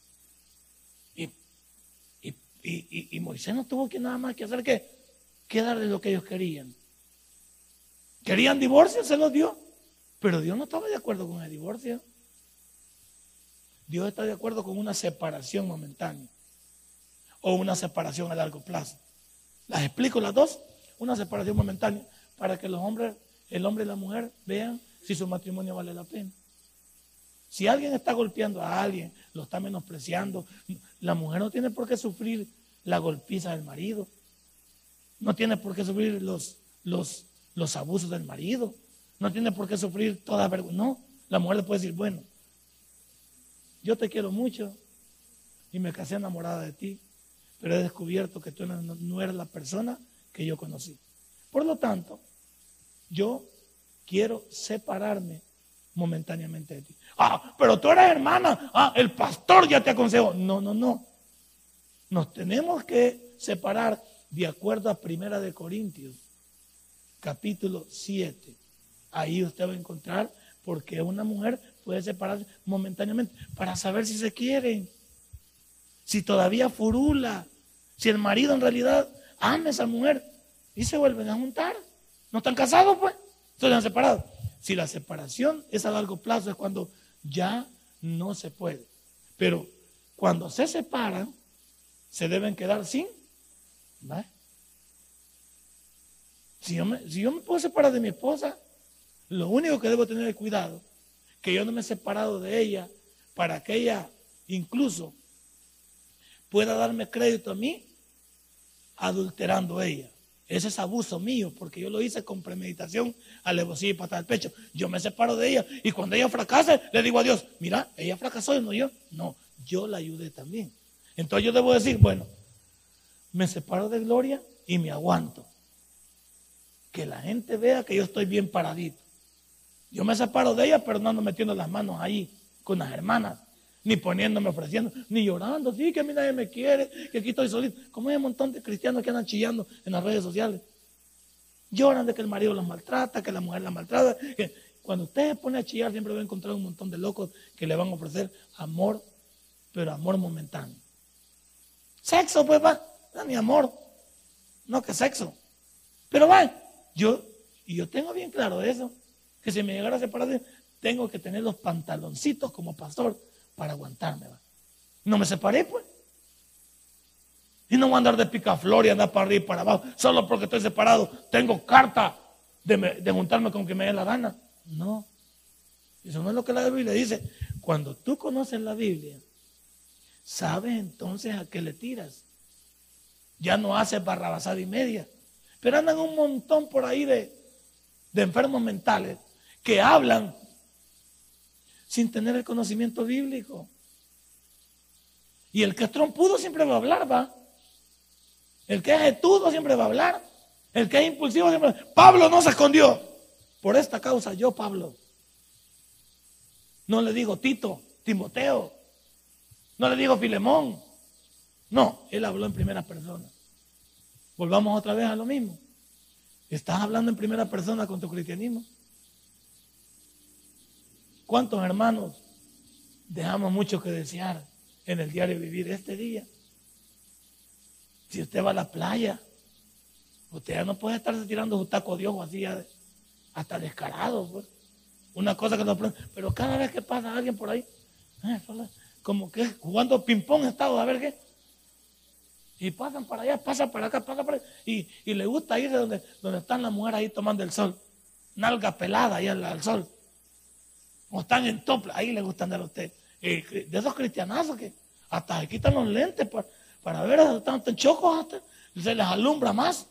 Y, Moisés no tuvo que nada más que hacer que, que darle lo que ellos querían. Querían divorcio, se los dio. Pero Dios no estaba de acuerdo con el divorcio. Dios está de acuerdo con una separación momentánea o una separación a largo plazo. Las explico las dos. Una separación momentánea para que los hombres, el hombre y la mujer vean si su matrimonio vale la pena. Si alguien está golpeando a alguien, lo está menospreciando, la mujer no tiene por qué sufrir la golpiza del marido. No tiene por qué sufrir los, los, abusos del marido. No tiene por qué sufrir toda vergüenza. No, la mujer le puede decir, bueno, yo te quiero mucho y me casé enamorada de ti, pero he descubierto que tú no, eres la persona que yo conocí. Por lo tanto, yo quiero separarme momentáneamente de ti. Ah, pero tú eres hermana. Ah, el pastor ya te aconsejó. No, no, no. Nos tenemos que separar de acuerdo a Primera de Corintios, capítulo 7. Ahí usted va a encontrar porque una mujer puede separarse momentáneamente para saber si se quieren, si todavía furula, si el marido en realidad ama a esa mujer y se vuelven a juntar. No están casados, pues, se han separado. Si la separación es a largo plazo, es cuando ya no se puede. Pero cuando se separan, se deben quedar sin. Si yo, me, si yo me puedo separar de mi esposa, lo único que debo tener es cuidado, que yo no me he separado de ella para que ella incluso pueda darme crédito a mí adulterando ella. Ese es abuso mío, porque yo lo hice con premeditación, alevosía y patada al pecho. Yo me separo de ella y cuando ella fracase, le digo a Dios, mira, ella fracasó y no yo. No, yo la ayudé también. Entonces yo debo decir, bueno, me separo de Gloria y me aguanto. Que la gente vea que yo estoy bien paradito. Yo me separo de ella, pero no ando metiendo las manos ahí con las hermanas, ni poniéndome, ofreciendo, ni llorando, sí, que a mí nadie me quiere, que aquí estoy solito. Como hay un montón de cristianos que andan chillando en las redes sociales. Lloran de que el marido los maltrata, que la mujer la maltrata. Que cuando usted se pone a chillar, siempre va a encontrar un montón de locos que le van a ofrecer amor, pero amor momentáneo. Sexo, pues va, no, ni amor, no que sexo. Pero va, yo, y yo tengo bien claro eso, que si me llegara a separar, tengo que tener los pantaloncitos como pastor para aguantarme. ¿va? No me separé, pues. Y no voy a andar de picaflor y andar para arriba y para abajo, solo porque estoy separado. Tengo carta de, de juntarme con quien me dé la gana. No. Eso no es lo que la Biblia dice. Cuando tú conoces la Biblia, sabes entonces a qué le tiras. Ya no haces barrabasada y media. Pero andan un montón por ahí de, de enfermos mentales que hablan sin tener el conocimiento bíblico. Y el que es trompudo siempre va a hablar, va. El que es etudo siempre va a hablar. El que es impulsivo siempre. Pablo no se escondió. Por esta causa yo, Pablo. No le digo Tito, Timoteo. No le digo Filemón. No, él habló en primera persona. Volvamos otra vez a lo mismo. Estás hablando en primera persona con tu cristianismo. ¿Cuántos hermanos dejamos mucho que desear en el diario vivir este día? Si usted va a la playa, usted ya no puede estarse tirando un taco de ojo así hasta descarado. Pues. Una cosa que no Pero cada vez que pasa alguien por ahí, eh, como que jugando ping-pong estado, a ver qué. Y pasan para allá, pasan para acá, pasan para allá. Y, le gusta ir donde, donde están las mujeres ahí tomando el sol. Nalga pelada ahí al sol. O están en topla, ahí le gustan andar a usted. de esos cristianazos que hasta se quitan los lentes para, para ver, están tan chocos hasta, se les alumbra más.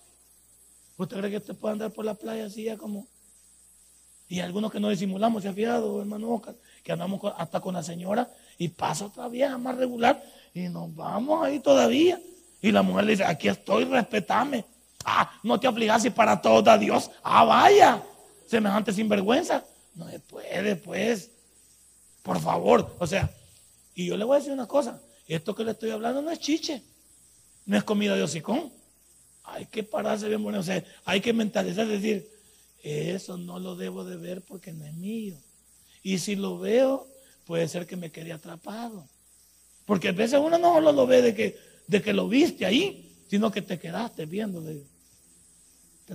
¿Usted cree que usted puede andar por la playa así ya como... Y algunos que no disimulamos, se ha fijado, hermano Oscar, que andamos hasta con la señora y pasa otra vieja más regular y nos vamos ahí todavía. Y la mujer le dice, aquí estoy, respetame. Ah, no te obligas y para todo da Dios. Ah, vaya, semejante sinvergüenza. No se puede, pues. Por favor. O sea, y yo le voy a decir una cosa. Esto que le estoy hablando no es chiche. No es comida de hocicón. Hay que pararse bien bueno. O sea, hay que mentalizar, decir, eso no lo debo de ver porque no es mío. Y si lo veo, puede ser que me quede atrapado. Porque a veces uno no solo lo ve de que, de que lo viste ahí, sino que te quedaste viendo. De,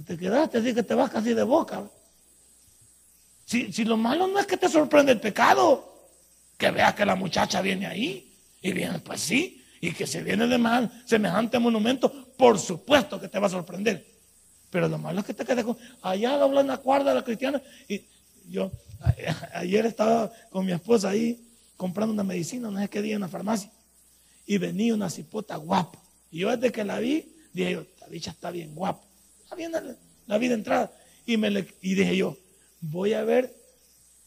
te quedaste así que te vas casi de boca. Si, lo malo no es que te sorprende el pecado, que veas que la muchacha viene ahí y viene, pues sí, y que se viene de mal, semejante monumento, por supuesto que te va a sorprender. Pero lo malo es que te quedes con, allá doblan la cuerda de la cristiana. Y yo ayer estaba con mi esposa ahí comprando una medicina, no sé qué día en la farmacia, y venía una cipota guapa. Y yo desde que la vi, dije yo, esta bicha está bien guapa. Está bien la, vida entrada. Y, me y dije yo, voy a ver,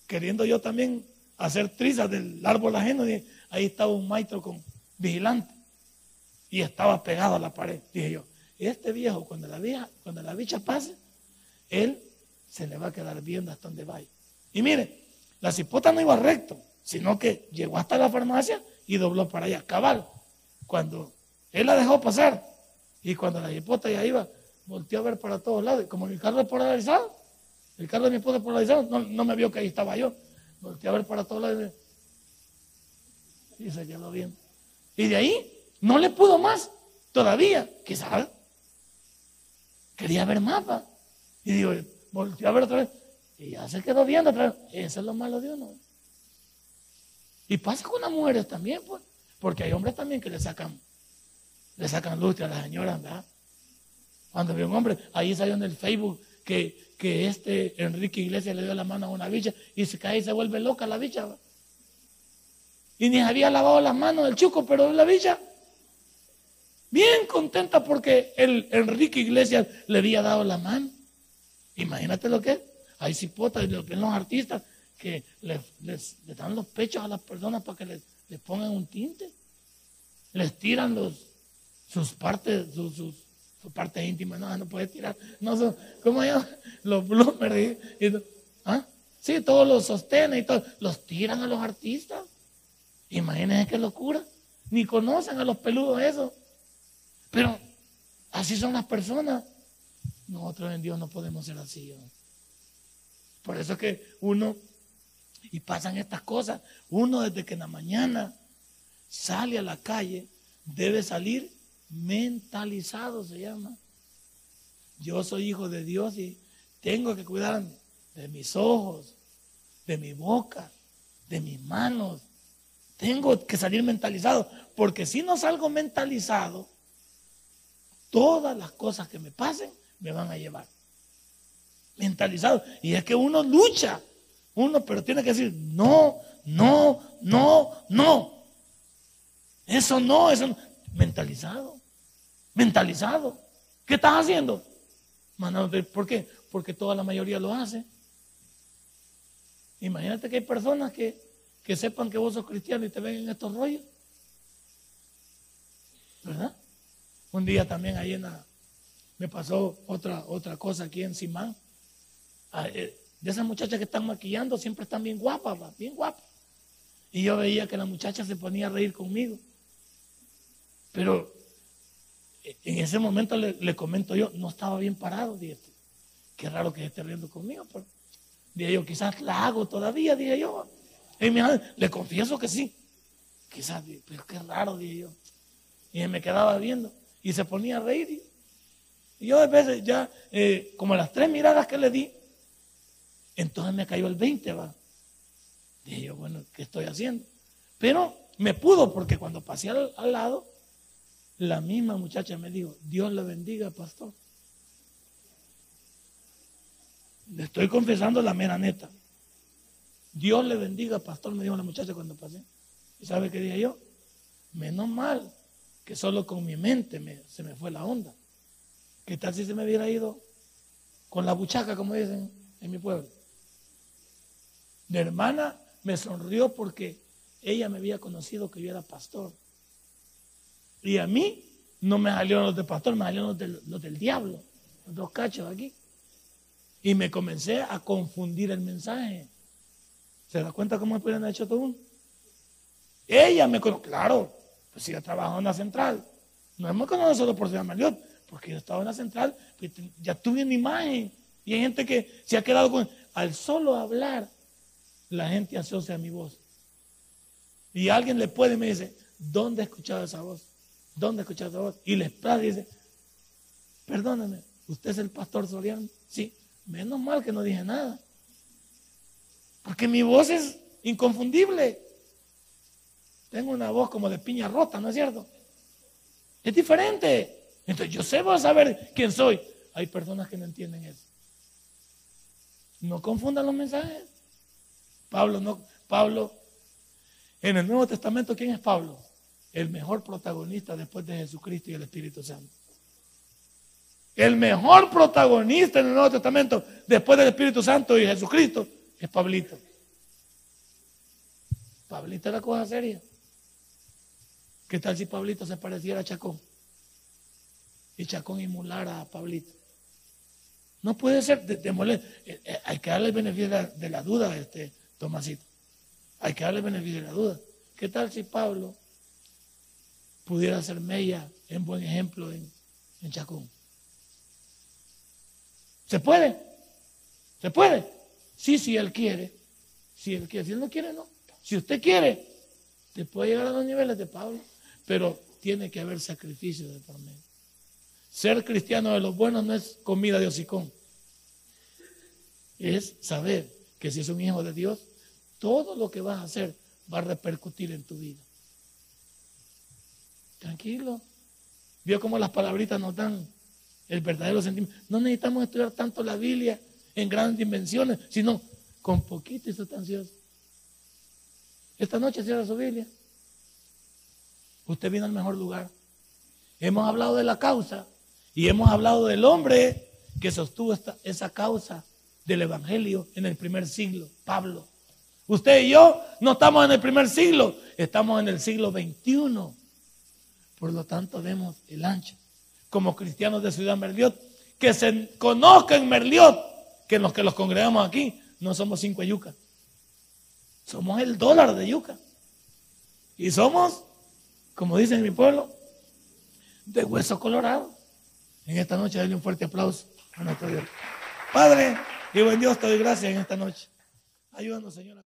queriendo yo también hacer trizas del árbol ajeno, y ahí estaba un maestro con vigilante y estaba pegado a la pared. Dije yo, este viejo, cuando la, vieja, cuando la bicha pase, él se le va a quedar viendo hasta donde vaya. Y mire, la cipota no iba recto, sino que llegó hasta la farmacia y dobló para allá, cabal. Cuando él la dejó pasar y cuando la cipota ya iba, volteó a ver para todos lados, como mi carro es polarizado, el carro de mi esposa polarizado, no, no me vio que ahí estaba yo. Volteé a ver para todos lados y se quedó bien. Y de ahí no le pudo más todavía, quizás. Quería ver más. Y digo, volteó a ver otra vez. Y ya se quedó viendo otra vez. Eso es lo malo de uno. Y pasa con las mujeres también, pues. Porque hay hombres también que le sacan, le sacan lustre a las señoras, ¿verdad? Cuando ve un hombre, ahí salió en el Facebook que que este Enrique Iglesias le dio la mano a una bicha y se cae y se vuelve loca la bicha. Y ni había lavado las manos del chuco, pero la bicha, bien contenta porque el Enrique Iglesias le había dado la mano. Imagínate lo que es. Hay cipotas y los artistas que les, dan los pechos a las personas para que les, pongan un tinte. Les tiran los, sus partes, sus parte íntima, no, no puede tirar, no son, ¿cómo yo? Los bloomers, ¿ah? Sí, todos los sostienen y todos los tiran a los artistas. Imagínense qué locura. Ni conocen a los peludos eso. Pero así son las personas. Nosotros en Dios no podemos ser así. Por eso es que uno, y pasan estas cosas, uno desde que en la mañana sale a la calle, debe salir mentalizado, se llama. Yo soy hijo de Dios y tengo que cuidar de mis ojos, de mi boca, de mis manos. Tengo que salir mentalizado, porque si no salgo mentalizado, todas las cosas que me pasen me van a llevar. Mentalizado. Y es que uno lucha, uno, pero tiene que decir, no, no, no, no. Eso no, eso no. Mentalizado. Mentalizado. ¿Qué estás haciendo? ¿Por qué? Porque toda la mayoría lo hace. Imagínate que hay personas que, que sepan que vos sos cristiano y te ven en estos rollos. ¿Verdad? Un día también ahí en la, me pasó otra, otra cosa aquí en Simán. Ah, eh, de esas muchachas que están maquillando siempre están bien guapas, bien guapas. Y yo veía que la muchacha se ponía a reír conmigo. Pero en ese momento le, comento yo, no estaba bien parado, dije, qué raro que esté riendo conmigo. Pero, dije yo, quizás la hago todavía, dije yo. Y le confieso que sí. Quizás, pero qué raro, dije yo. Y me quedaba viendo y se ponía a reír. Y yo a veces ya, eh, como las tres miradas que le di, entonces me cayó el 20, va. Dije yo, bueno, ¿qué estoy haciendo? Pero me pudo porque cuando pasé al lado, la misma muchacha me dijo, Dios le bendiga, pastor. Le estoy confesando la mera neta. Dios le bendiga, pastor, me dijo la muchacha cuando pasé. ¿Y sabe qué dije yo? Menos mal que solo con mi mente se me fue la onda. ¿Qué tal si se me hubiera ido con la buchaca, como dicen en mi pueblo? Mi hermana me sonrió porque ella me había conocido que yo era pastor. Y a mí no me salieron los de pastor, me salieron los del, del diablo, los dos cachos aquí. Y me comencé a confundir el mensaje. ¿Se da cuenta cómo me han hecho todo Ella me conoce, claro, pues si yo trabajo en la central. No me conoce solo por ser Marriott, porque yo estaba en la central, pues ya tuve una imagen. Y hay gente que se ha quedado con. Al solo hablar, la gente asocia mi voz. Y alguien le puede y me dice, ¿dónde he escuchado esa voz? ¿Dónde he escuchado esa voz? Y le explica y dice, perdóname, ¿usted es el pastor Soriano? Sí, menos mal que no dije nada. Porque mi voz es inconfundible. Tengo una voz como de piña rota, ¿no es cierto? Es diferente. Entonces yo sé, voy a saber quién soy. Hay personas que no entienden eso. No confundan los mensajes. Pablo, no, Pablo, en el Nuevo Testamento, ¿quién es Pablo? El mejor protagonista después de Jesucristo y el Espíritu Santo. El mejor protagonista en el Nuevo Testamento después del Espíritu Santo y Jesucristo es Pablito. Pablito era cosa seria. ¿Qué tal si Pablito se pareciera a Chacón? Y Chacón emulara a Pablito. No puede ser de, eh, eh, Hay que darle el beneficio de la, duda a este Tomasito. Hay que darle el beneficio de la duda. ¿Qué tal si Pablo pudiera ser Mella en buen ejemplo en, en Chacón? ¿Se puede? ¿Se puede? Sí, si él quiere. Si él quiere. Si él no quiere, no. Si usted quiere, te puede llegar a los niveles de Pablo, pero tiene que haber sacrificio de por medio. Ser cristiano de los buenos no es comida de hocicón. Es saber que si es un hijo de Dios, todo lo que vas a hacer va a repercutir en tu vida. Tranquilo. Vio cómo las palabritas nos dan el verdadero sentimiento. No necesitamos estudiar tanto la Biblia en grandes dimensiones, sino con poquito y sustancioso. Esta noche cierra su Biblia. Usted vino al mejor lugar. Hemos hablado de la causa y hemos hablado del hombre que sostuvo esa causa del Evangelio en el primer siglo, Pablo. Usted y yo no estamos en el primer siglo, estamos en el siglo XXI. Por lo tanto, vemos el ancho. Como cristianos de Ciudad Merliot, que se conozca en Merliot, que los que los congregamos aquí, no somos cinco de yuca. Somos el dólar de yuca. Y somos, como dicen en mi pueblo, de hueso colorado. En esta noche, denle un fuerte aplauso a nuestro Dios. Padre, y buen Dios, te doy gracias en esta noche. Ayúdanos, Señor.